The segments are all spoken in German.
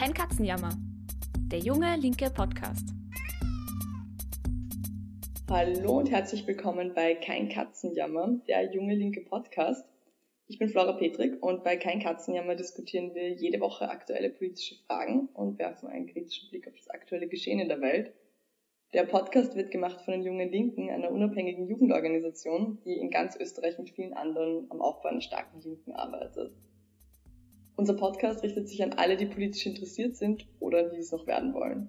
Kein Katzenjammer. Der junge linke Podcast. Hallo und herzlich willkommen bei Kein Katzenjammer, der junge linke Podcast. Ich bin Flora Petrik und bei Kein Katzenjammer diskutieren wir jede Woche aktuelle politische Fragen und werfen einen kritischen Blick auf das aktuelle Geschehen in der Welt. Der Podcast wird gemacht von den Jungen Linken, einer unabhängigen Jugendorganisation, die in ganz Österreich mit vielen anderen am Aufbau einer starken Linken arbeitet. Unser Podcast richtet sich an alle, die politisch interessiert sind oder die es noch werden wollen.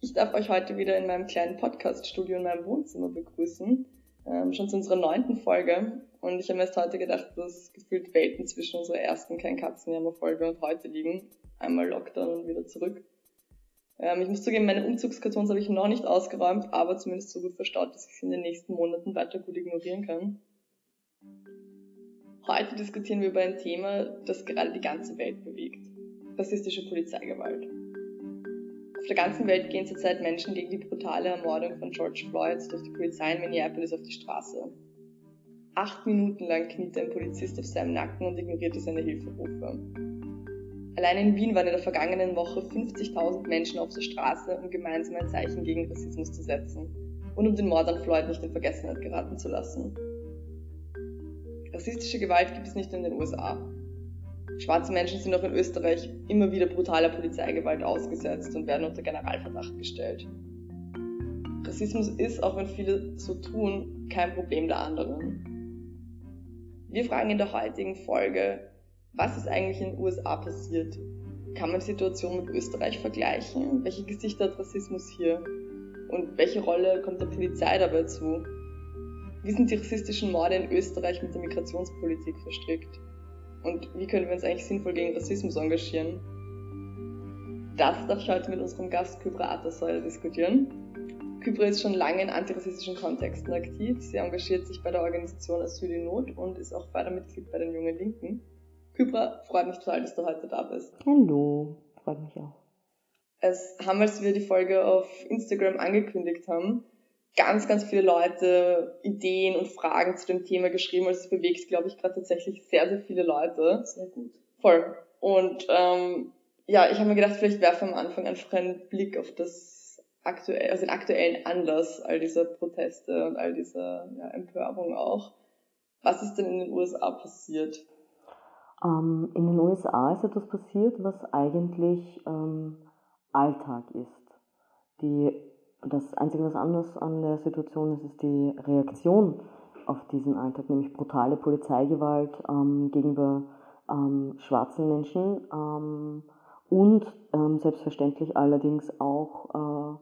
Ich darf euch heute wieder in meinem kleinen Podcaststudio in meinem Wohnzimmer begrüßen, ähm, schon zu unserer neunten Folge. Und ich habe mir erst heute gedacht, dass gefühlt Welten zwischen unserer ersten Kein Katzenjammer-Folge und heute liegen. Einmal Lockdown und wieder zurück. Ähm, ich muss zugeben, meine Umzugskartons habe ich noch nicht ausgeräumt, aber zumindest so gut verstaut, dass ich sie in den nächsten Monaten weiter gut ignorieren kann. Heute diskutieren wir über ein Thema, das gerade die ganze Welt bewegt. Rassistische Polizeigewalt. Auf der ganzen Welt gehen zurzeit Menschen gegen die brutale Ermordung von George Floyd durch die Polizei in Minneapolis auf die Straße. Acht Minuten lang kniete ein Polizist auf seinem Nacken und ignorierte seine Hilferufe. Allein in Wien waren in der vergangenen Woche 50.000 Menschen auf der Straße, um gemeinsam ein Zeichen gegen Rassismus zu setzen und um den Mord an Floyd nicht in Vergessenheit geraten zu lassen. Rassistische Gewalt gibt es nicht in den USA. Schwarze Menschen sind auch in Österreich immer wieder brutaler Polizeigewalt ausgesetzt und werden unter Generalverdacht gestellt. Rassismus ist, auch wenn viele so tun, kein Problem der anderen. Wir fragen in der heutigen Folge, was ist eigentlich in den USA passiert? Kann man die Situation mit Österreich vergleichen? Welche Gesichter hat Rassismus hier? Und welche Rolle kommt der Polizei dabei zu? Wie sind die rassistischen Morde in Österreich mit der Migrationspolitik verstrickt? Und wie können wir uns eigentlich sinnvoll gegen Rassismus engagieren? Das darf ich heute mit unserem Gast Kybra Atasoy diskutieren. Kybra ist schon lange in antirassistischen Kontexten aktiv. Sie engagiert sich bei der Organisation Asyl in Not und ist auch Fördermitglied bei den Jungen Linken. Kybra, freut mich total, dass du heute da bist. Hallo, freut mich auch. Es haben, als wir die Folge auf Instagram angekündigt haben, ganz, ganz viele Leute Ideen und Fragen zu dem Thema geschrieben. Also es bewegt, glaube ich, gerade tatsächlich sehr, sehr viele Leute. Sehr gut. Voll. Und ähm, ja, ich habe mir gedacht, vielleicht werfe am Anfang einfach einen Blick auf das aktuell, also den aktuellen Anlass all dieser Proteste und all dieser ja, Empörung auch. Was ist denn in den USA passiert? Ähm, in den USA ist etwas passiert, was eigentlich ähm, Alltag ist. Die, das Einzige, was anders an der Situation ist, ist die Reaktion auf diesen Alltag, nämlich brutale Polizeigewalt ähm, gegenüber ähm, schwarzen Menschen ähm, und ähm, selbstverständlich allerdings auch äh,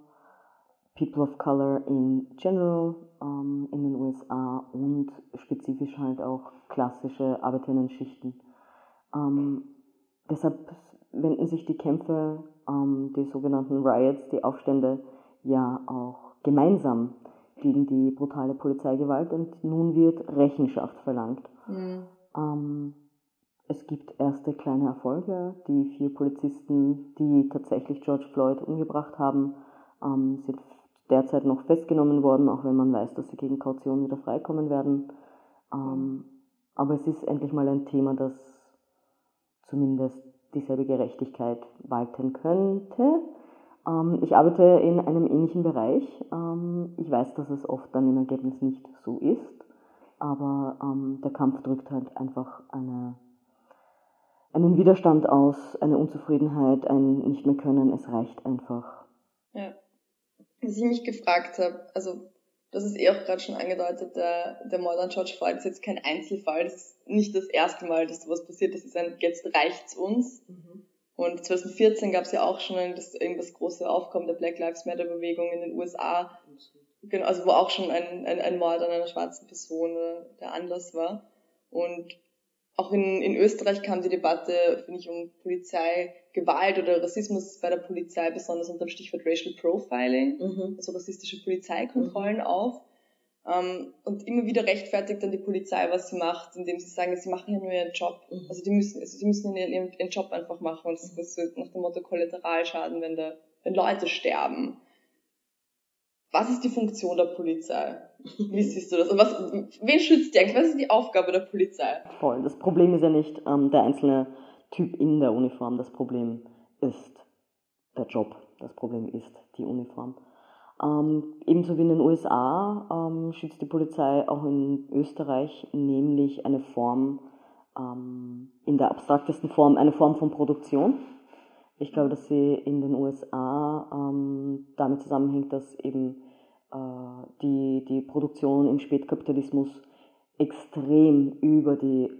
People of Color in general in den USA und spezifisch halt auch klassische Arbeiterinnen-Schichten. Ähm, deshalb wenden sich die Kämpfe, ähm, die sogenannten Riots, die Aufstände, ja auch gemeinsam gegen die brutale Polizeigewalt und nun wird Rechenschaft verlangt. Mhm. Ähm, es gibt erste kleine Erfolge. Die vier Polizisten, die tatsächlich George Floyd umgebracht haben, ähm, sind derzeit noch festgenommen worden, auch wenn man weiß, dass sie gegen Kaution wieder freikommen werden. Ähm, aber es ist endlich mal ein Thema, das zumindest dieselbe Gerechtigkeit walten könnte. Ähm, ich arbeite in einem ähnlichen Bereich. Ähm, ich weiß, dass es oft dann im Ergebnis nicht so ist, aber ähm, der Kampf drückt halt einfach eine, einen Widerstand aus, eine Unzufriedenheit, ein nicht mehr können. Es reicht einfach. Ja. Was ich mich gefragt habe, also das ist eh auch gerade schon angedeutet, der, der Mord an George Floyd ist jetzt kein Einzelfall, das ist nicht das erste Mal, dass sowas passiert, das ist ein, jetzt reicht's uns. Mhm. Und 2014 gab es ja auch schon das, eben das große Aufkommen der Black Lives Matter Bewegung in den USA, genau, also wo auch schon ein, ein, ein Mord an einer schwarzen Person äh, der Anlass war. Und auch in, in Österreich kam die Debatte, finde ich, um Polizeigewalt oder Rassismus bei der Polizei, besonders unter dem Stichwort Racial Profiling, mhm. also rassistische Polizeikontrollen mhm. auf. Ähm, und immer wieder rechtfertigt dann die Polizei, was sie macht, indem sie sagen, sie machen ja nur ihren Job. Mhm. Also die müssen, also die müssen ihren, ihren Job einfach machen. Und das, das wird nach dem Motto Kollateralschaden, wenn da, wenn Leute sterben. Was ist die Funktion der Polizei? Wie siehst du das? Und was, wen schützt die eigentlich? Was ist die Aufgabe der Polizei? Voll. Das Problem ist ja nicht ähm, der einzelne Typ in der Uniform. Das Problem ist der Job, das Problem ist die Uniform. Ähm, ebenso wie in den USA ähm, schützt die Polizei auch in Österreich nämlich eine Form, ähm, in der abstraktesten Form, eine Form von Produktion. Ich glaube, dass sie in den USA ähm, damit zusammenhängt, dass eben äh, die, die Produktion im Spätkapitalismus extrem über die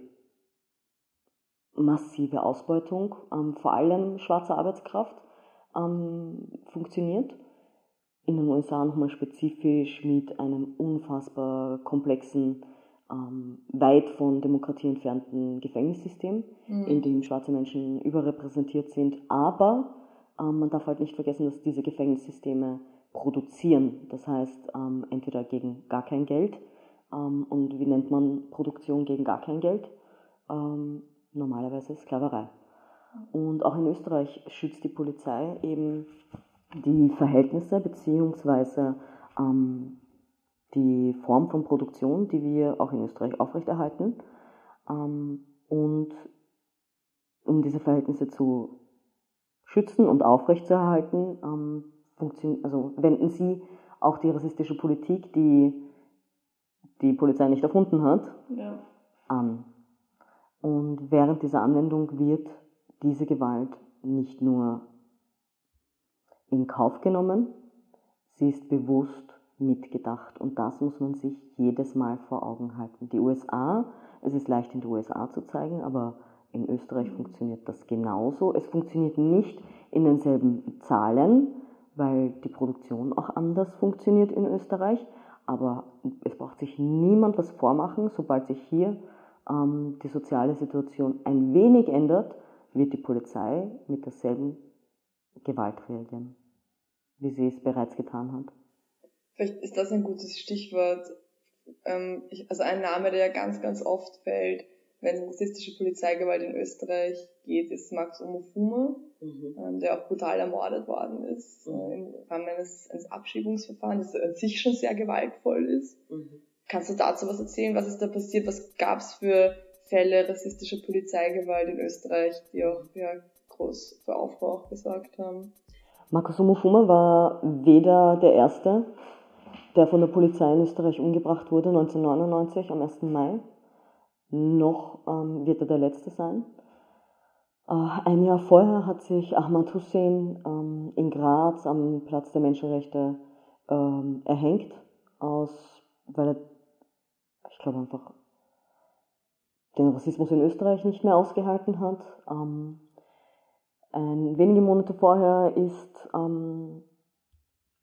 massive Ausbeutung, ähm, vor allem schwarzer Arbeitskraft, ähm, funktioniert. In den USA nochmal spezifisch mit einem unfassbar komplexen, ähm, weit von Demokratie entfernten Gefängnissystem, mhm. in dem schwarze Menschen überrepräsentiert sind. Aber ähm, man darf halt nicht vergessen, dass diese Gefängnissysteme produzieren. Das heißt, ähm, entweder gegen gar kein Geld. Ähm, und wie nennt man Produktion gegen gar kein Geld? Ähm, normalerweise Sklaverei. Und auch in Österreich schützt die Polizei eben die Verhältnisse bzw. Ähm, die Form von Produktion, die wir auch in Österreich aufrechterhalten. Ähm, und um diese Verhältnisse zu schützen und aufrechtzuerhalten, ähm, also wenden sie auch die rassistische Politik, die die Polizei nicht erfunden hat, ja. an. Und während dieser Anwendung wird diese Gewalt nicht nur in Kauf genommen, sie ist bewusst mitgedacht. Und das muss man sich jedes Mal vor Augen halten. Die USA, es ist leicht in die USA zu zeigen, aber in Österreich funktioniert das genauso. Es funktioniert nicht in denselben Zahlen, weil die Produktion auch anders funktioniert in Österreich. Aber es braucht sich niemand was vormachen, sobald sich hier ähm, die soziale Situation ein wenig ändert, wird die Polizei mit derselben Gewalt reagieren, wie sie es bereits getan hat. Vielleicht ist das ein gutes Stichwort. Ähm, also ein Name, der ja ganz, ganz oft fällt, wenn es um rassistische Polizeigewalt in Österreich geht, ist Max Omofuma, mhm. ähm, der auch brutal ermordet worden ist mhm. äh, im Rahmen eines, eines Abschiebungsverfahrens, das an sich schon sehr gewaltvoll ist. Mhm. Kannst du dazu was erzählen? Was ist da passiert? Was gab es für Fälle rassistischer Polizeigewalt in Österreich, die auch ja, groß für Aufruhr auch gesorgt haben? Markus Omofuma war weder der Erste, der von der Polizei in Österreich umgebracht wurde, 1999 am 1. Mai, noch ähm, wird er der Letzte sein. Äh, ein Jahr vorher hat sich Ahmad Hussein ähm, in Graz am Platz der Menschenrechte ähm, erhängt, aus, weil er ich glaube einfach, den Rassismus in Österreich nicht mehr ausgehalten hat. Ähm, ein, wenige Monate vorher ist, ähm,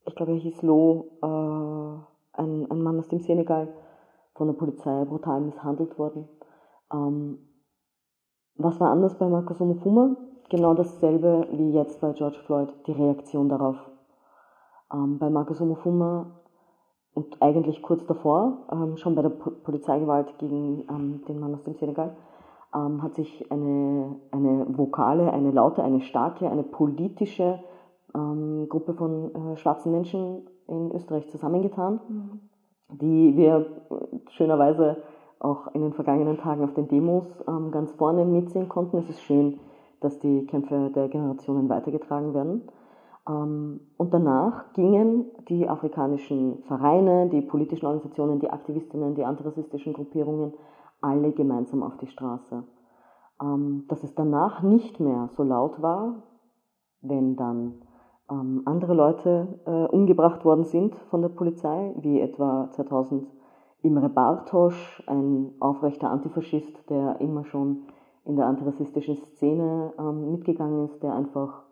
ich glaube, er hieß Lo, äh, ein, ein Mann aus dem Senegal, von der Polizei brutal misshandelt worden. Ähm, was war anders bei Marcus Omofuma? Genau dasselbe wie jetzt bei George Floyd, die Reaktion darauf. Ähm, bei Marcus Omofuma und eigentlich kurz davor, ähm, schon bei der po Polizeigewalt gegen ähm, den Mann aus dem Senegal, ähm, hat sich eine, eine vokale, eine laute, eine starke, eine politische ähm, Gruppe von äh, schwarzen Menschen in Österreich zusammengetan, mhm. die wir schönerweise auch in den vergangenen Tagen auf den Demos ähm, ganz vorne mitsehen konnten. Es ist schön, dass die Kämpfe der Generationen weitergetragen werden. Ähm, und danach gingen die afrikanischen Vereine, die politischen Organisationen, die Aktivistinnen, die antirassistischen Gruppierungen alle gemeinsam auf die Straße. Ähm, dass es danach nicht mehr so laut war, wenn dann ähm, andere Leute äh, umgebracht worden sind von der Polizei, wie etwa 2000 Imre Bartosch, ein aufrechter Antifaschist, der immer schon in der antirassistischen Szene mitgegangen ist, der einfach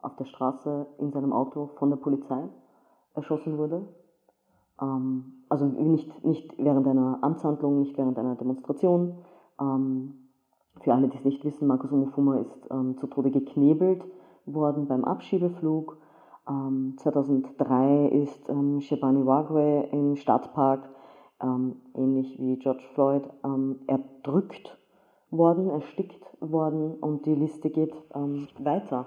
auf der Straße in seinem Auto von der Polizei erschossen wurde. Ähm, also nicht, nicht während einer Amtshandlung, nicht während einer Demonstration. Ähm, für alle, die es nicht wissen, Markus Omofuma ist ähm, zu Tode geknebelt worden beim Abschiebeflug. 2003 ähm, ist ähm, Shebani Wagwe im Stadtpark, ähm, ähnlich wie George Floyd, erdrückt worden, erstickt worden und die Liste geht weiter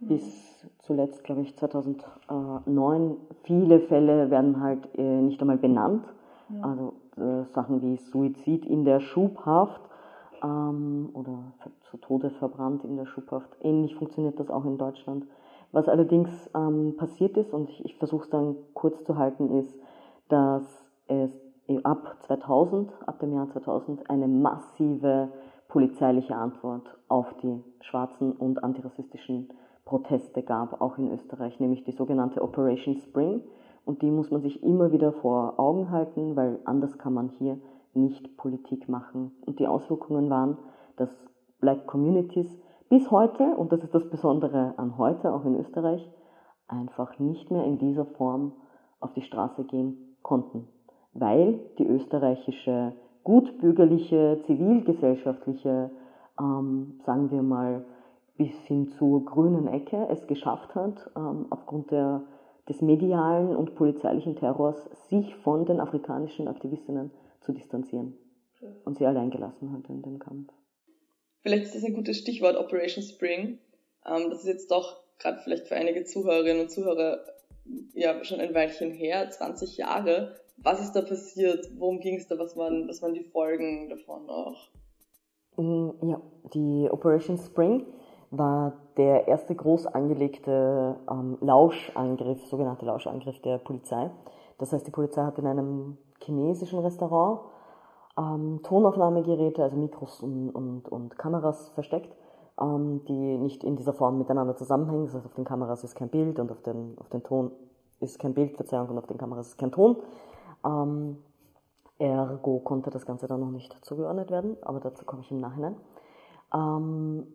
bis zuletzt, glaube ich, 2009. Viele Fälle werden halt äh, nicht einmal benannt. Ja. Also äh, Sachen wie Suizid in der Schubhaft ähm, oder zu Tode verbrannt in der Schubhaft. Ähnlich funktioniert das auch in Deutschland. Was allerdings ähm, passiert ist, und ich, ich versuche es dann kurz zu halten, ist, dass es ab 2000, ab dem Jahr 2000, eine massive polizeiliche Antwort auf die schwarzen und antirassistischen Proteste gab, auch in Österreich, nämlich die sogenannte Operation Spring. Und die muss man sich immer wieder vor Augen halten, weil anders kann man hier nicht Politik machen. Und die Auswirkungen waren, dass Black Communities bis heute, und das ist das Besondere an heute, auch in Österreich, einfach nicht mehr in dieser Form auf die Straße gehen konnten, weil die österreichische gutbürgerliche, zivilgesellschaftliche, ähm, sagen wir mal, bis hin zur grünen Ecke es geschafft hat, ähm, aufgrund der, des medialen und polizeilichen Terrors sich von den afrikanischen Aktivistinnen zu distanzieren und sie allein gelassen hat in dem Kampf. Vielleicht ist das ein gutes Stichwort Operation Spring. Ähm, das ist jetzt doch gerade vielleicht für einige Zuhörerinnen und Zuhörer ja schon ein Weilchen her, 20 Jahre. Was ist da passiert? Worum ging es da? Was waren, was waren die Folgen davon auch? Mm, ja, die Operation Spring war der erste groß angelegte ähm, Lauschangriff, sogenannte Lauschangriff der Polizei. Das heißt, die Polizei hat in einem chinesischen Restaurant ähm, Tonaufnahmegeräte, also Mikros und, und, und Kameras versteckt, ähm, die nicht in dieser Form miteinander zusammenhängen. Das heißt, auf den Kameras ist kein Bild und auf den, auf den Ton ist kein Bild, Verzeihung, und auf den Kameras ist kein Ton. Ähm, ergo konnte das Ganze dann noch nicht zugeordnet werden, aber dazu komme ich im Nachhinein. Ähm,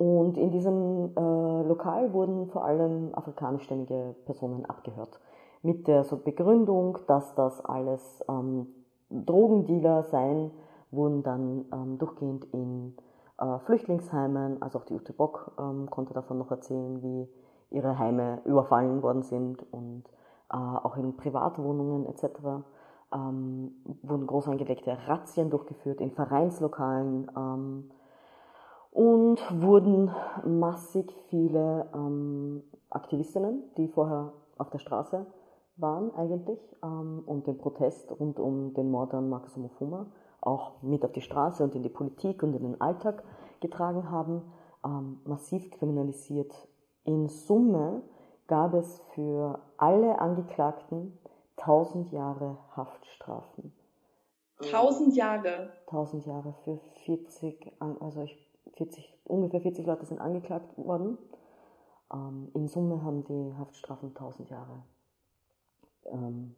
und in diesem äh, Lokal wurden vor allem afrikanischstämmige Personen abgehört. Mit der so Begründung, dass das alles ähm, Drogendealer seien, wurden dann ähm, durchgehend in äh, Flüchtlingsheimen, also auch die Ute Bock ähm, konnte davon noch erzählen, wie ihre Heime überfallen worden sind und äh, auch in Privatwohnungen etc. Ähm, wurden groß angelegte Razzien durchgeführt in Vereinslokalen ähm, und wurden massig viele ähm, Aktivistinnen, die vorher auf der Straße waren eigentlich ähm, und den Protest rund um den Mord an Marcus Omofuma auch mit auf die Straße und in die Politik und in den Alltag getragen haben, ähm, massiv kriminalisiert. In Summe gab es für alle Angeklagten 1000 Jahre Haftstrafen. 1000 Jahre? 1000 Jahre für 40, also ich, 40, ungefähr 40 Leute sind angeklagt worden. Ähm, in Summe haben die Haftstrafen 1000 Jahre ähm,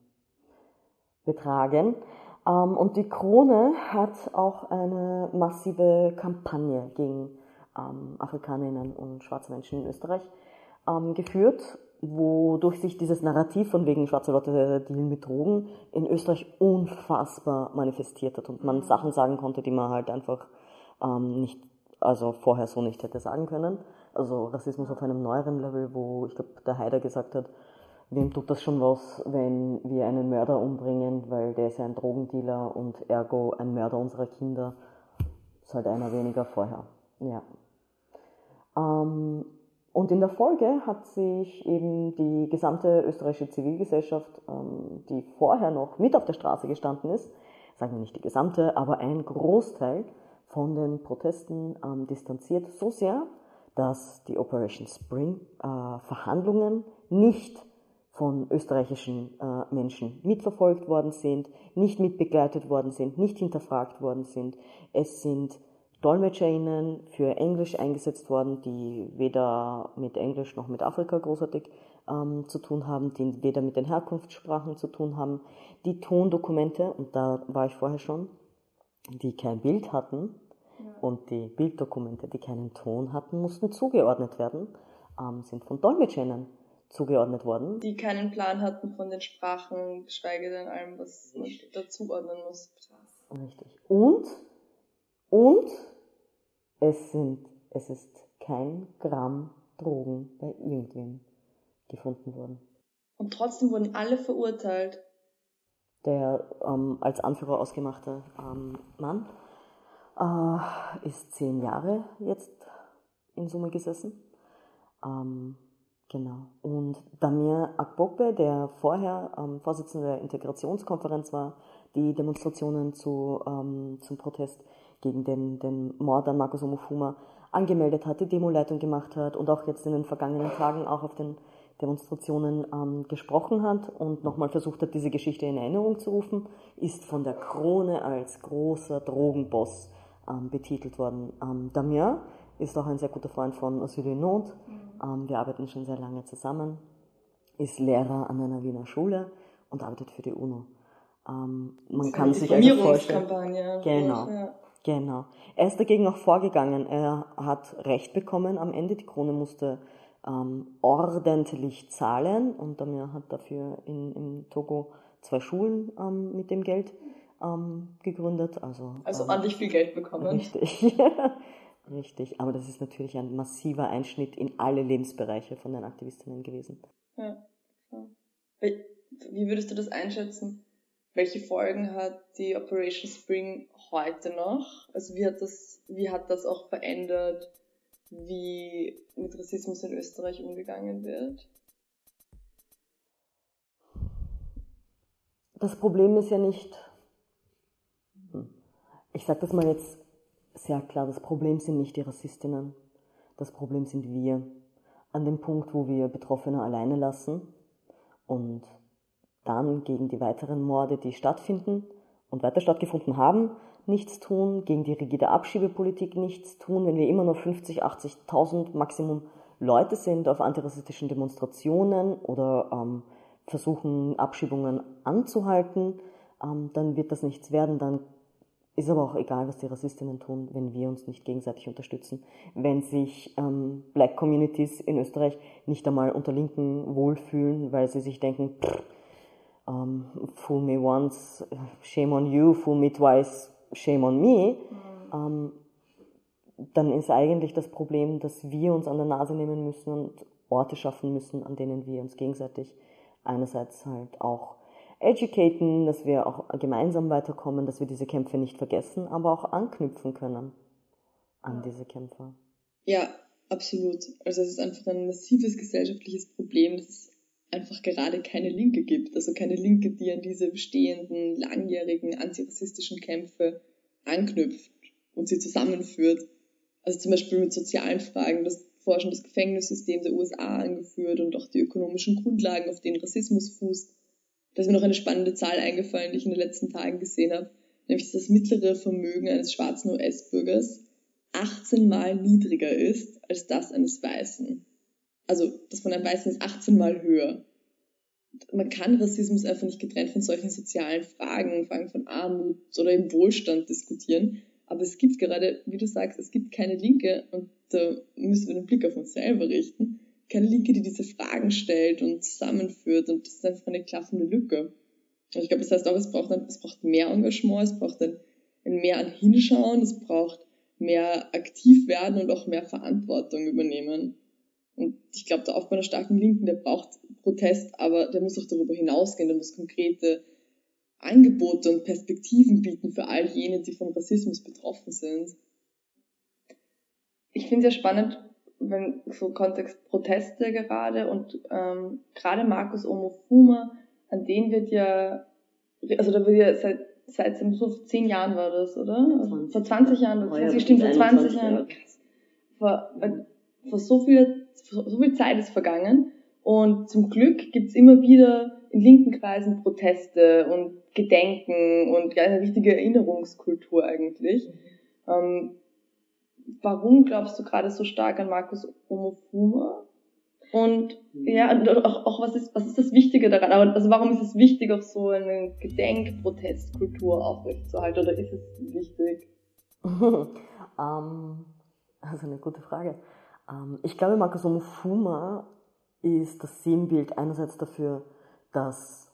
betragen. Ähm, und die Krone hat auch eine massive Kampagne gegen ähm, Afrikanerinnen und schwarze Menschen in Österreich ähm, geführt, wodurch sich dieses Narrativ von wegen schwarze Leute dealen mit Drogen in Österreich unfassbar manifestiert hat und man mhm. Sachen sagen konnte, die man halt einfach ähm, nicht, also vorher so nicht hätte sagen können. Also Rassismus auf einem neueren Level, wo ich glaube, der Haider gesagt hat, wem tut das schon was, wenn wir einen Mörder umbringen, weil der ist ja ein Drogendealer und ergo ein Mörder unserer Kinder. Ist halt einer weniger vorher. Ja. Ähm, und in der Folge hat sich eben die gesamte österreichische Zivilgesellschaft, ähm, die vorher noch mit auf der Straße gestanden ist, sagen wir nicht die gesamte, aber ein Großteil von den Protesten ähm, distanziert, so sehr, dass die Operation Spring äh, Verhandlungen nicht von österreichischen äh, Menschen mitverfolgt worden sind, nicht mitbegleitet worden sind, nicht hinterfragt worden sind. Es sind DolmetscherInnen für Englisch eingesetzt worden, die weder mit Englisch noch mit Afrika großartig ähm, zu tun haben, die weder mit den Herkunftssprachen zu tun haben. Die Tondokumente, und da war ich vorher schon, die kein Bild hatten. Und die Bilddokumente, die keinen Ton hatten, mussten zugeordnet werden, ähm, sind von DolmetscherInnen zugeordnet worden. Die keinen Plan hatten von den Sprachen, geschweige denn allem, was man dazuordnen muss. Richtig. Und, und es sind, es ist kein Gramm Drogen bei irgendwem gefunden worden. Und trotzdem wurden alle verurteilt. Der ähm, als Anführer ausgemachte ähm, Mann äh, ist zehn Jahre jetzt in Summe gesessen. Ähm, Genau. Und Damir Akbokbe, der vorher ähm, Vorsitzender der Integrationskonferenz war, die Demonstrationen zu, ähm, zum Protest gegen den, den Mord an Markus Omofuma angemeldet hat, die Demoleitung gemacht hat und auch jetzt in den vergangenen Tagen auch auf den Demonstrationen ähm, gesprochen hat und nochmal versucht hat, diese Geschichte in Erinnerung zu rufen, ist von der Krone als großer Drogenboss ähm, betitelt worden. Ähm, Damien ist auch ein sehr guter Freund von Osile Not. Mhm. wir arbeiten schon sehr lange zusammen, ist Lehrer an einer Wiener Schule und arbeitet für die UNO. Ähm, man kann sich also vorstellen. Genau. Ja. Genau. Er ist dagegen auch vorgegangen. Er hat Recht bekommen am Ende. Die Krone musste ähm, ordentlich zahlen und Damir hat dafür in, in Togo zwei Schulen ähm, mit dem Geld ähm, gegründet. Also, also ordentlich viel Geld bekommen. Richtig. richtig. Aber das ist natürlich ein massiver Einschnitt in alle Lebensbereiche von den Aktivistinnen gewesen. Ja. Wie würdest du das einschätzen? Welche Folgen hat die Operation Spring heute noch? Also wie hat das, wie hat das auch verändert, wie mit Rassismus in Österreich umgegangen wird? Das Problem ist ja nicht, ich sage das mal jetzt sehr klar, das Problem sind nicht die Rassistinnen, das Problem sind wir. An dem Punkt, wo wir Betroffene alleine lassen und dann gegen die weiteren Morde, die stattfinden und weiter stattgefunden haben, nichts tun, gegen die rigide Abschiebepolitik nichts tun, wenn wir immer nur 50, 80.000 Maximum Leute sind auf antirassistischen Demonstrationen oder ähm, versuchen, Abschiebungen anzuhalten, ähm, dann wird das nichts werden. Dann ist aber auch egal, was die Rassistinnen tun, wenn wir uns nicht gegenseitig unterstützen. Wenn sich ähm, Black Communities in Österreich nicht einmal unter Linken wohlfühlen, weil sie sich denken, pff, ähm, fool me once, shame on you, fool me twice, shame on me, mhm. um, dann ist eigentlich das Problem, dass wir uns an der Nase nehmen müssen und Orte schaffen müssen, an denen wir uns gegenseitig einerseits halt auch educaten, dass wir auch gemeinsam weiterkommen, dass wir diese Kämpfe nicht vergessen, aber auch anknüpfen können an diese Kämpfe. Ja, absolut. Also es ist einfach ein massives gesellschaftliches Problem, das es einfach gerade keine Linke gibt. Also keine Linke, die an diese bestehenden, langjährigen antirassistischen Kämpfe anknüpft und sie zusammenführt. Also zum Beispiel mit sozialen Fragen, das Forschen das Gefängnissystem der USA angeführt und auch die ökonomischen Grundlagen, auf denen Rassismus fußt. Da ist mir noch eine spannende Zahl eingefallen, die ich in den letzten Tagen gesehen habe, nämlich dass das mittlere Vermögen eines schwarzen US-Bürgers 18 Mal niedriger ist als das eines Weißen also das von einem Weißen ist 18 Mal höher. Man kann Rassismus einfach nicht getrennt von solchen sozialen Fragen, Fragen von Armut oder im Wohlstand diskutieren. Aber es gibt gerade, wie du sagst, es gibt keine Linke, und da müssen wir den Blick auf uns selber richten, keine Linke, die diese Fragen stellt und zusammenführt. Und das ist einfach eine klaffende Lücke. Und ich glaube, das heißt auch, es braucht, ein, es braucht mehr Engagement, es braucht ein, ein mehr an Hinschauen, es braucht mehr aktiv werden und auch mehr Verantwortung übernehmen. Und ich glaube, der Aufbau einer starken Linken, der braucht Protest, aber der muss auch darüber hinausgehen, der muss konkrete Angebote und Perspektiven bieten für all jene, die von Rassismus betroffen sind. Ich finde es ja spannend, wenn so Kontext Proteste gerade und ähm, gerade Markus Omofuma, an den wird ja, also da wird ja seit seit so zehn Jahren war das, oder? 20. Vor 20 Jahren, das heißt, stimmt, vor 20 Jahren. Vor, vor so viel so viel Zeit ist vergangen und zum Glück gibt's immer wieder in linken Kreisen Proteste und Gedenken und ja, eine richtige Erinnerungskultur eigentlich. Mhm. Ähm, warum glaubst du gerade so stark an Markus Omofuma? Und ja, und auch, auch was, ist, was ist das Wichtige daran? Also warum ist es wichtig, auch so eine Gedenkprotestkultur aufrechtzuerhalten? Oder ist es wichtig? ähm, also eine gute Frage. Ähm, ich glaube, Marcus Omofuma ist das Sinnbild einerseits dafür, dass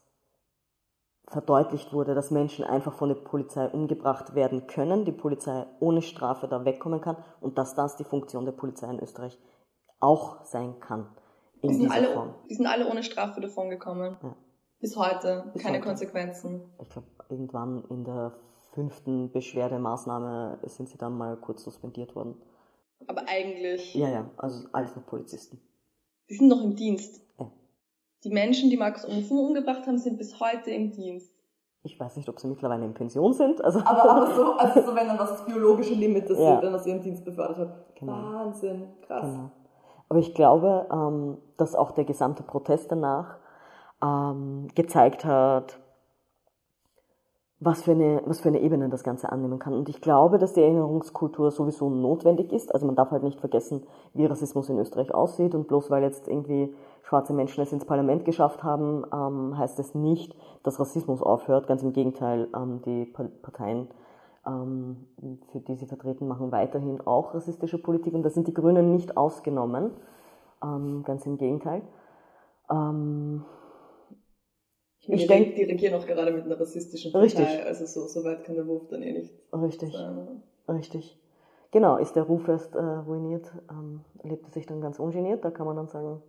verdeutlicht wurde, dass Menschen einfach von der Polizei umgebracht werden können, die Polizei ohne Strafe da wegkommen kann und dass das die Funktion der Polizei in Österreich auch sein kann. In die, sind alle, Form. die sind alle ohne Strafe davon gekommen. Ja. Bis heute. Bis keine heute. Konsequenzen. Ich glaube, irgendwann in der fünften Beschwerdemaßnahme sind sie dann mal kurz suspendiert worden. Aber eigentlich. Ja, ja, also alles noch Polizisten. Die sind noch im Dienst. Ja. Die Menschen, die Markus Omofuma umgebracht haben, sind bis heute im Dienst. Ich weiß nicht, ob sie mittlerweile in Pension sind. Also aber, aber so, also so, wenn dann was das biologische Limit, das ja. sie dann aus ihrem Dienst befördert hat. Genau. Wahnsinn, krass. Genau. Aber ich glaube, ähm, dass auch der gesamte Protest danach ähm, gezeigt hat, was für, eine, was für eine Ebene das Ganze annehmen kann. Und ich glaube, dass die Erinnerungskultur sowieso notwendig ist. Also man darf halt nicht vergessen, wie Rassismus in Österreich aussieht. Und bloß weil jetzt irgendwie schwarze Menschen es ins Parlament geschafft haben, ähm, heißt es nicht, dass Rassismus aufhört. Ganz im Gegenteil, ähm, die Parteien, ähm, für die sie vertreten, machen weiterhin auch rassistische Politik. Und da sind die Grünen nicht ausgenommen. Ähm, ganz im Gegenteil. Ich, denke, die regieren auch gerade mit einer rassistischen Partei, richtig. also so, so weit kann der Wurf dann eh nicht Richtig, sein. richtig. Genau, ist der Ruf erst äh, ruiniert, ähm, lebt er sich dann ganz ungeniert, da kann man dann sagen,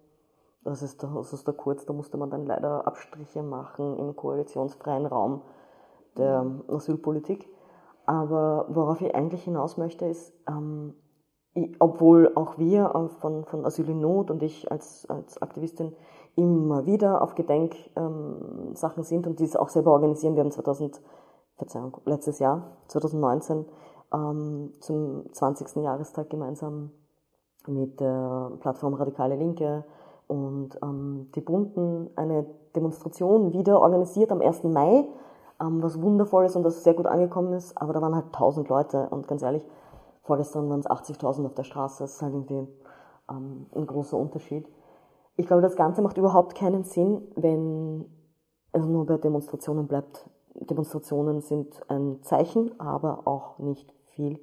das ist, der, das ist der Kurz, da musste man dann leider Abstriche machen im koalitionsfreien Raum der mhm. Asylpolitik. Aber worauf ich eigentlich hinaus möchte, ist, ähm, ich, obwohl auch wir von, von Asyl in Not und ich als, als Aktivistin immer wieder auf Gedenksachen ähm, sind und die es auch selber organisieren. Wir haben 2000, Verzeihung, letztes Jahr, 2019, ähm, zum 20. Jahrestag gemeinsam mit der Plattform Radikale Linke und ähm, die Bunten eine Demonstration wieder organisiert am 1. Mai, was wundervoll ist und das sehr gut angekommen ist, aber da waren halt 1000 Leute und ganz ehrlich, vorgestern waren es 80.000 auf der Straße, das ist halt irgendwie ein großer Unterschied. Ich glaube, das Ganze macht überhaupt keinen Sinn, wenn es nur bei Demonstrationen bleibt. Demonstrationen sind ein Zeichen, aber auch nicht viel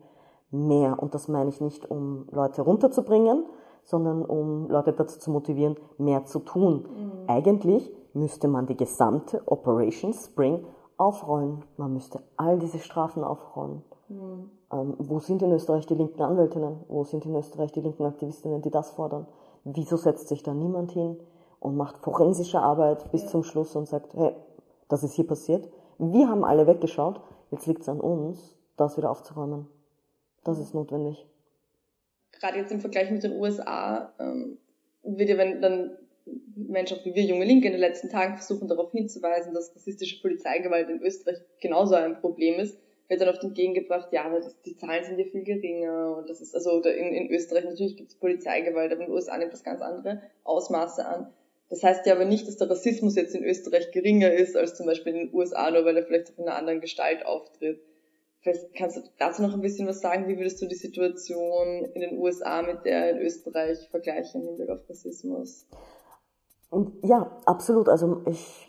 mehr. Und das meine ich nicht, um Leute runterzubringen, sondern um Leute dazu zu motivieren, mehr zu tun. Mhm. Eigentlich müsste man die gesamte Operation Spring aufrollen. Man müsste all diese Strafen aufrollen. Mhm. Ähm, wo sind in Österreich die linken Anwältinnen? Wo sind in Österreich die linken Aktivistinnen, die das fordern? Wieso setzt sich da niemand hin und macht forensische Arbeit bis zum Schluss und sagt, hey, das ist hier passiert. Wir haben alle weggeschaut, jetzt liegt es an uns, das wieder aufzuräumen. Das ist notwendig. Gerade jetzt im Vergleich mit den USA ähm, wird ja, wenn dann Menschen wie wir junge Linke in den letzten Tagen versuchen darauf hinzuweisen, dass rassistische Polizeigewalt in Österreich genauso ein Problem ist, wird dann oft entgegengebracht, ja, das, die Zahlen sind ja viel geringer und das ist, also in, in Österreich natürlich gibt es Polizeigewalt, aber in den USA nimmt das ganz andere Ausmaße an. Das heißt ja aber nicht, dass der Rassismus jetzt in Österreich geringer ist als zum Beispiel in den USA, nur weil er vielleicht auch in einer anderen Gestalt auftritt. Vielleicht kannst du dazu noch ein bisschen was sagen? Wie würdest du die Situation in den USA mit der in Österreich vergleichen im Hinblick auf Rassismus? Und ja, absolut. Also ich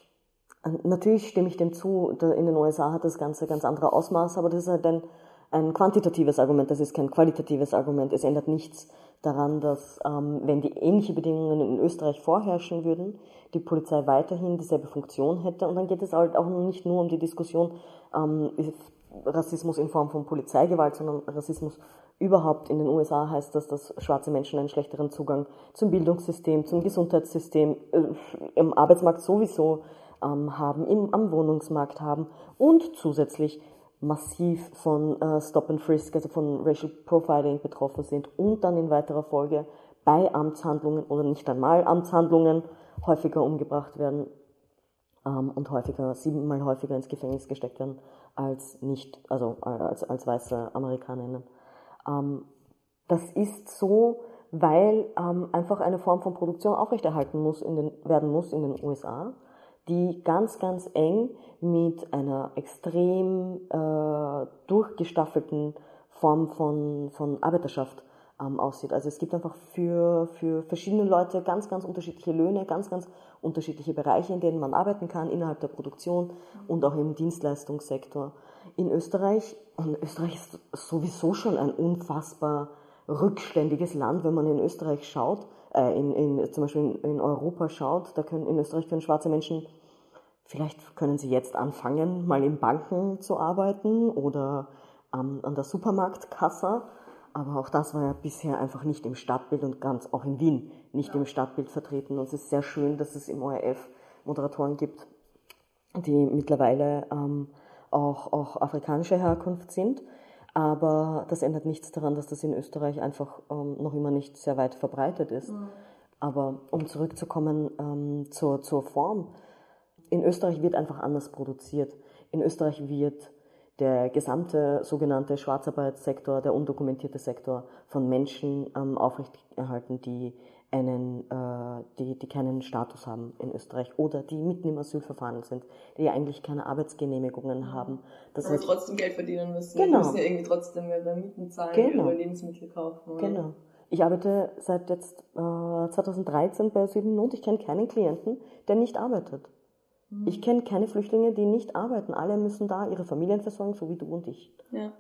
Natürlich stimme ich dem zu, in den USA hat das Ganze ganz andere Ausmaße, aber das ist halt ein, ein quantitatives Argument, das ist kein qualitatives Argument. Es ändert nichts daran, dass ähm, wenn die ähnliche Bedingungen in Österreich vorherrschen würden, die Polizei weiterhin dieselbe Funktion hätte. Und dann geht es halt auch nicht nur um die Diskussion ähm, Rassismus in Form von Polizeigewalt, sondern Rassismus überhaupt in den USA heißt das, dass schwarze Menschen einen schlechteren Zugang zum Bildungssystem, zum Gesundheitssystem, äh, im Arbeitsmarkt sowieso ähm, haben, im, am Wohnungsmarkt haben und zusätzlich massiv von äh, Stop and Frisk, also von Racial Profiling betroffen sind und dann in weiterer Folge bei Amtshandlungen oder nicht einmal Amtshandlungen häufiger umgebracht werden ähm, und häufiger, siebenmal häufiger ins Gefängnis gesteckt werden als nicht, also als, als weiße Amerikanerinnen. Ähm, das ist so, weil ähm, einfach eine Form von Produktion aufrechterhalten muss in den, werden muss in den USA die ganz, ganz eng mit einer extrem äh, durchgestaffelten Form von, von Arbeiterschaft ähm, aussieht. Also es gibt einfach für, für verschiedene Leute ganz, ganz unterschiedliche Löhne, ganz, ganz unterschiedliche Bereiche, in denen man arbeiten kann, innerhalb der Produktion und auch im Dienstleistungssektor. In Österreich, und Österreich ist sowieso schon ein unfassbar rückständiges Land, wenn man in Österreich schaut, äh, in, in, zum Beispiel in, in Europa schaut, da können in Österreich können schwarze Menschen Vielleicht können Sie jetzt anfangen, mal in Banken zu arbeiten oder ähm, an der Supermarktkasse. Aber auch das war ja bisher einfach nicht im Stadtbild und ganz auch in Wien nicht ja. im Stadtbild vertreten. Und es ist sehr schön, dass es im ORF Moderatoren gibt, die mittlerweile ähm, auch, auch afrikanischer Herkunft sind. Aber das ändert nichts daran, dass das in Österreich einfach ähm, noch immer nicht sehr weit verbreitet ist. Mhm. Aber um zurückzukommen ähm, zur, zur Form, in Österreich wird einfach anders produziert. in Österreich wird der gesamte sogenannte Schwarzarbeitssektor, der undokumentierte Sektor von Menschen ähm, aufrechterhalten, die einen, äh, die, die keinen Status haben in Österreich oder die mitten im Asylverfahren sind, die eigentlich keine Arbeitsgenehmigungen haben. Das Aber heißt, trotzdem Geld verdienen müssen. Genau. Die müssen ja irgendwie trotzdem ihre Mieten zahlen, genau. ihre Lebensmittel kaufen. Oder? Genau. Ich arbeite seit jetzt äh, 2013 bei Süden und ich kenne keinen Klienten, der nicht arbeitet. Mhm. Ich kenne keine Flüchtlinge, die nicht arbeiten. Alle müssen da ihre Familien versorgen, so wie du und ich. Ja.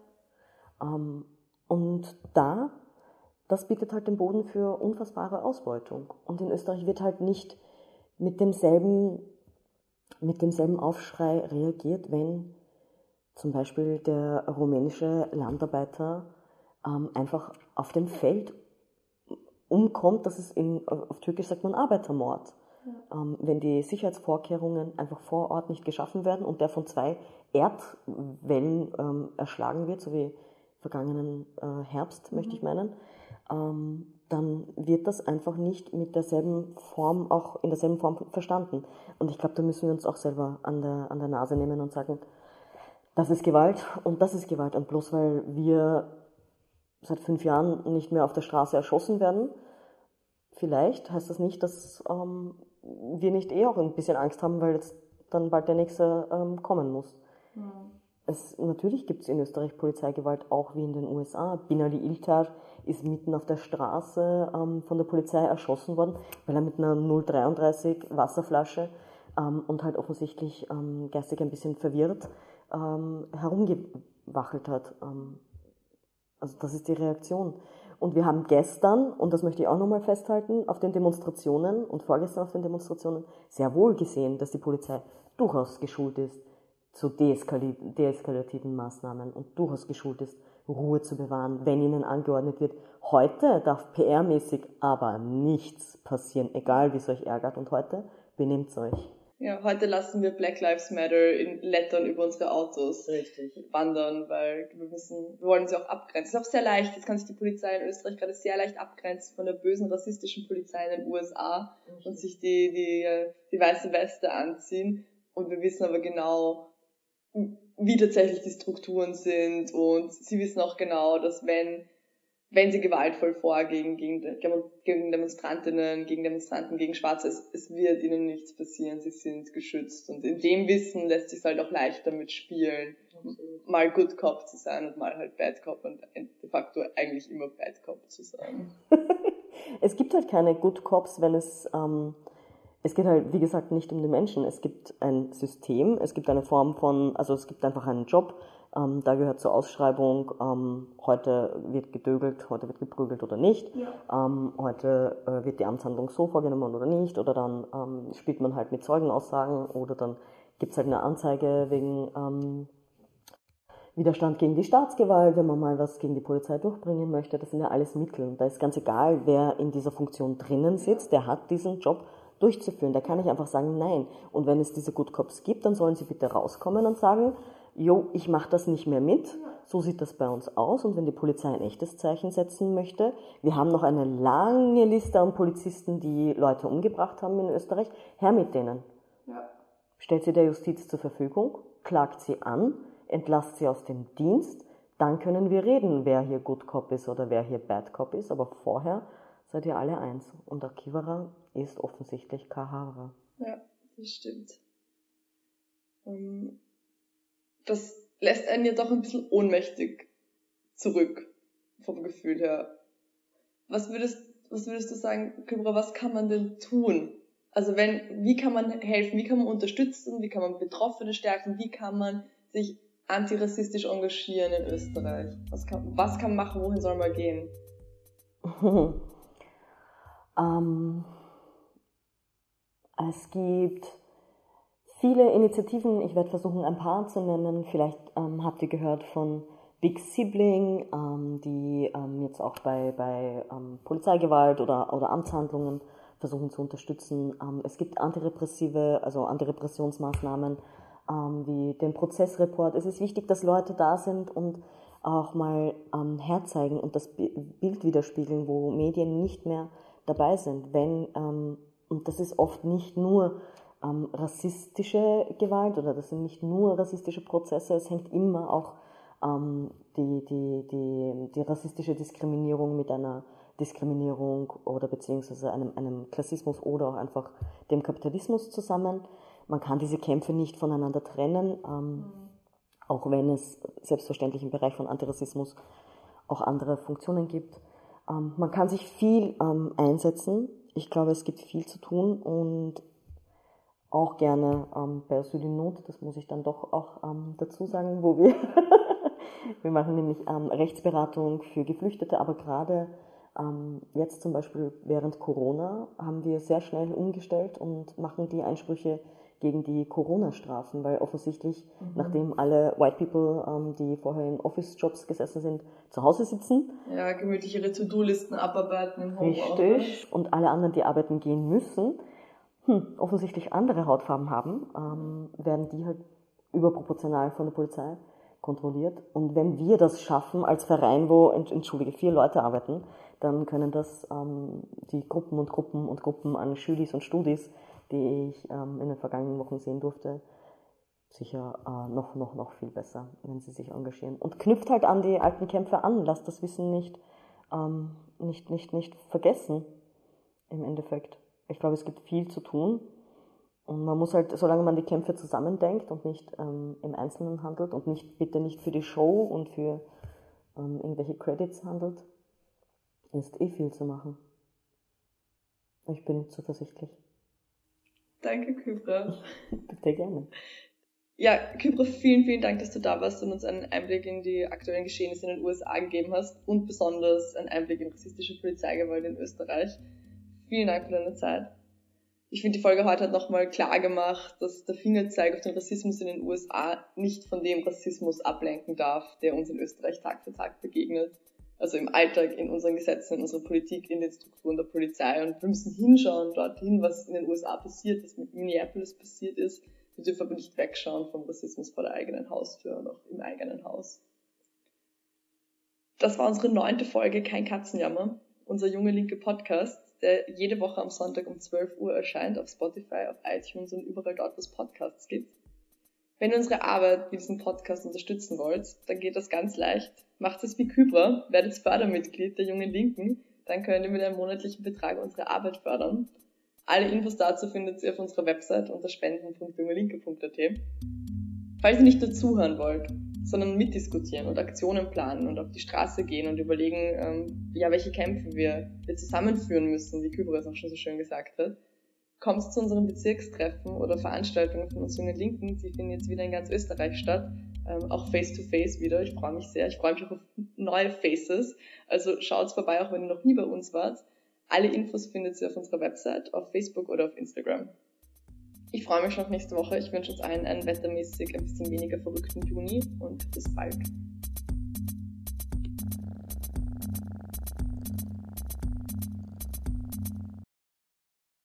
Ähm, und da das bietet halt den Boden für unfassbare Ausbeutung. Und in Österreich wird halt nicht mit demselben, mit demselben Aufschrei reagiert, wenn zum Beispiel der rumänische Landarbeiter ähm, einfach auf dem Feld umkommt, das ist in, auf Türkisch sagt man Arbeitermord. Ähm, wenn die Sicherheitsvorkehrungen einfach vor Ort nicht geschaffen werden und der von zwei Erdwellen ähm, erschlagen wird, so wie vergangenen äh, Herbst, mhm. möchte ich meinen, ähm, dann wird das einfach nicht mit derselben Form, auch in derselben Form verstanden. Und ich glaube, da müssen wir uns auch selber an der, an der Nase nehmen und sagen, das ist Gewalt und das ist Gewalt. Und bloß weil wir seit fünf Jahren nicht mehr auf der Straße erschossen werden, vielleicht heißt das nicht, dass ähm, wir nicht eh auch ein bisschen Angst haben, weil jetzt dann bald der nächste ähm, kommen muss. Mhm. Es, natürlich gibt es in Österreich Polizeigewalt, auch wie in den USA. Binali Iltar ist mitten auf der Straße ähm, von der Polizei erschossen worden, weil er mit einer 033 Wasserflasche ähm, und halt offensichtlich ähm, geistig ein bisschen verwirrt ähm, herumgewachelt hat. Ähm, also das ist die Reaktion. Und wir haben gestern, und das möchte ich auch nochmal festhalten, auf den Demonstrationen und vorgestern auf den Demonstrationen sehr wohl gesehen, dass die Polizei durchaus geschult ist zu deeskalativen Maßnahmen und durchaus geschult ist, Ruhe zu bewahren, wenn ihnen angeordnet wird, heute darf PR-mäßig aber nichts passieren, egal wie es euch ärgert. Und heute benehmt es euch. Ja, heute lassen wir Black Lives Matter in Lettern über unsere Autos Richtig. wandern, weil wir müssen, wir wollen sie auch abgrenzen. Das ist auch sehr leicht. Jetzt kann sich die Polizei in Österreich gerade sehr leicht abgrenzen von der bösen rassistischen Polizei in den USA mhm. und sich die, die, die weiße Weste anziehen. Und wir wissen aber genau, wie tatsächlich die Strukturen sind und sie wissen auch genau, dass wenn wenn sie gewaltvoll vorgehen gegen, gegen Demonstrantinnen, gegen Demonstranten, gegen Schwarze, es, es wird ihnen nichts passieren, sie sind geschützt. Und in dem Wissen lässt sich halt auch leichter mitspielen, mal Good Cop zu sein und mal halt Bad Cop und de facto eigentlich immer Bad Cop zu sein. es gibt halt keine Good Cops, wenn es ähm, es geht halt, wie gesagt, nicht um den Menschen. Es gibt ein System, es gibt eine Form von, also es gibt einfach einen Job, ähm, da gehört zur Ausschreibung, ähm, heute wird gedögelt, heute wird geprügelt oder nicht, ja. ähm, heute äh, wird die Amtshandlung so vorgenommen oder nicht, oder dann ähm, spielt man halt mit Zeugenaussagen oder dann gibt es halt eine Anzeige wegen ähm, Widerstand gegen die Staatsgewalt, wenn man mal was gegen die Polizei durchbringen möchte. Das sind ja alles Mittel. Und da ist ganz egal, wer in dieser Funktion drinnen sitzt, der hat diesen Job durchzuführen. Da kann ich einfach sagen, nein. Und wenn es diese Good Cops gibt, dann sollen sie bitte rauskommen und sagen, jo, ich mache das nicht mehr mit. So sieht das bei uns aus. Und wenn die Polizei ein echtes Zeichen setzen möchte, wir haben noch eine lange Liste an Polizisten, die Leute umgebracht haben in Österreich, her mit denen. Ja. Stellt sie der Justiz zur Verfügung, klagt sie an, entlasst sie aus dem Dienst, dann können wir reden, wer hier Good Cop ist oder wer hier Bad Cop ist. Aber vorher seid ihr alle eins. Und Akivara ist offensichtlich Kahara. Ja, das stimmt. Ähm, das lässt einen ja doch ein bisschen ohnmächtig zurück, vom Gefühl her. Was würdest, was würdest du sagen, Kybra, was kann man denn tun? Also wenn, wie kann man helfen, wie kann man unterstützen, wie kann man Betroffene stärken, wie kann man sich antirassistisch engagieren in Österreich? Was kann, was kann man machen, wohin soll man gehen? ähm, es gibt viele Initiativen, ich werde versuchen, ein paar zu nennen. Vielleicht ähm, habt ihr gehört von Big Sibling, ähm, die ähm, jetzt auch bei, bei ähm, Polizeigewalt oder, oder Amtshandlungen versuchen zu unterstützen. Ähm, es gibt antirepressive, also Antirepressionsmaßnahmen ähm, wie den Prozessreport. Es ist wichtig, dass Leute da sind und auch mal herzeigen und das Bild widerspiegeln, wo Medien nicht mehr dabei sind, wenn und das ist oft nicht nur ähm, rassistische Gewalt oder das sind nicht nur rassistische Prozesse, es hängt immer auch ähm, die, die, die, die rassistische Diskriminierung mit einer Diskriminierung oder beziehungsweise einem, einem Klassismus oder auch einfach dem Kapitalismus zusammen. Man kann diese Kämpfe nicht voneinander trennen, ähm, mhm. auch wenn es selbstverständlich im Bereich von Antirassismus auch andere Funktionen gibt. Ähm, man kann sich viel ähm, einsetzen. Ich glaube, es gibt viel zu tun und auch gerne ähm, bei Asyl in Not, das muss ich dann doch auch ähm, dazu sagen, wo wir, wir machen nämlich ähm, Rechtsberatung für Geflüchtete, aber gerade ähm, jetzt zum Beispiel während Corona haben wir sehr schnell umgestellt und machen die Einsprüche gegen die Corona-Strafen, weil offensichtlich, mhm. nachdem alle White People, ähm, die vorher in Office-Jobs gesessen sind, zu Hause sitzen. Ja, gemütlich ihre To-Do-Listen abarbeiten im Homeoffice. Richtig. Und alle anderen, die arbeiten gehen müssen, hm, offensichtlich andere Hautfarben haben, ähm, werden die halt überproportional von der Polizei kontrolliert. Und wenn wir das schaffen als Verein, wo, entschuldige, vier Leute arbeiten, dann können das ähm, die Gruppen und Gruppen und Gruppen an Schülis und Studis, die ich ähm, in den vergangenen Wochen sehen durfte, sicher äh, noch, noch, noch viel besser, wenn sie sich engagieren. Und knüpft halt an die alten Kämpfe an, lasst das Wissen nicht, ähm, nicht, nicht, nicht vergessen im Endeffekt. Ich glaube, es gibt viel zu tun. Und man muss halt, solange man die Kämpfe zusammendenkt und nicht ähm, im Einzelnen handelt und nicht, bitte nicht für die Show und für ähm, irgendwelche Credits handelt, ist eh viel zu machen. Ich bin zuversichtlich. Danke, Kybra. Bitte gerne. Ja, Kybra, vielen, vielen Dank, dass du da warst und uns einen Einblick in die aktuellen Geschehnisse in den USA gegeben hast und besonders einen Einblick in rassistische Polizeigewalt in Österreich. Vielen Dank für deine Zeit. Ich finde, die Folge heute hat nochmal klar gemacht, dass der Fingerzeig auf den Rassismus in den USA nicht von dem Rassismus ablenken darf, der uns in Österreich Tag für Tag begegnet. Also im Alltag, in unseren Gesetzen, in unserer Politik, in den Strukturen der Polizei. Und wir müssen hinschauen dorthin, was in den USA passiert, was mit Minneapolis passiert ist. Wir dürfen aber nicht wegschauen vom Rassismus vor der eigenen Haustür und auch im eigenen Haus. Das war unsere neunte Folge Kein Katzenjammer, unser junge linke Podcast der jede Woche am Sonntag um 12 Uhr erscheint auf Spotify, auf iTunes und überall dort, wo es Podcasts gibt. Wenn ihr unsere Arbeit mit diesem Podcast unterstützen wollt, dann geht das ganz leicht. Macht es wie Kybra, werdet Fördermitglied der Jungen Linken, dann könnt ihr mit einem monatlichen Betrag unsere Arbeit fördern. Alle Infos dazu findet ihr auf unserer Website unter spenden.jungelinke.at. Falls ihr nicht nur zuhören wollt, sondern mitdiskutieren und Aktionen planen und auf die Straße gehen und überlegen, ähm, ja, welche Kämpfe wir, wir zusammenführen müssen, wie Kybra es auch schon so schön gesagt hat. Kommt zu unseren Bezirkstreffen oder Veranstaltungen von uns jungen Linken, die finden jetzt wieder in ganz Österreich statt, ähm, auch face-to-face -face wieder. Ich freue mich sehr. Ich freue mich auch auf neue Faces. Also schaut vorbei, auch wenn ihr noch nie bei uns wart. Alle Infos findet ihr auf unserer Website, auf Facebook oder auf Instagram. Ich freue mich schon auf nächste Woche. Ich wünsche uns allen einen wettermäßig ein bisschen weniger verrückten Juni und bis bald.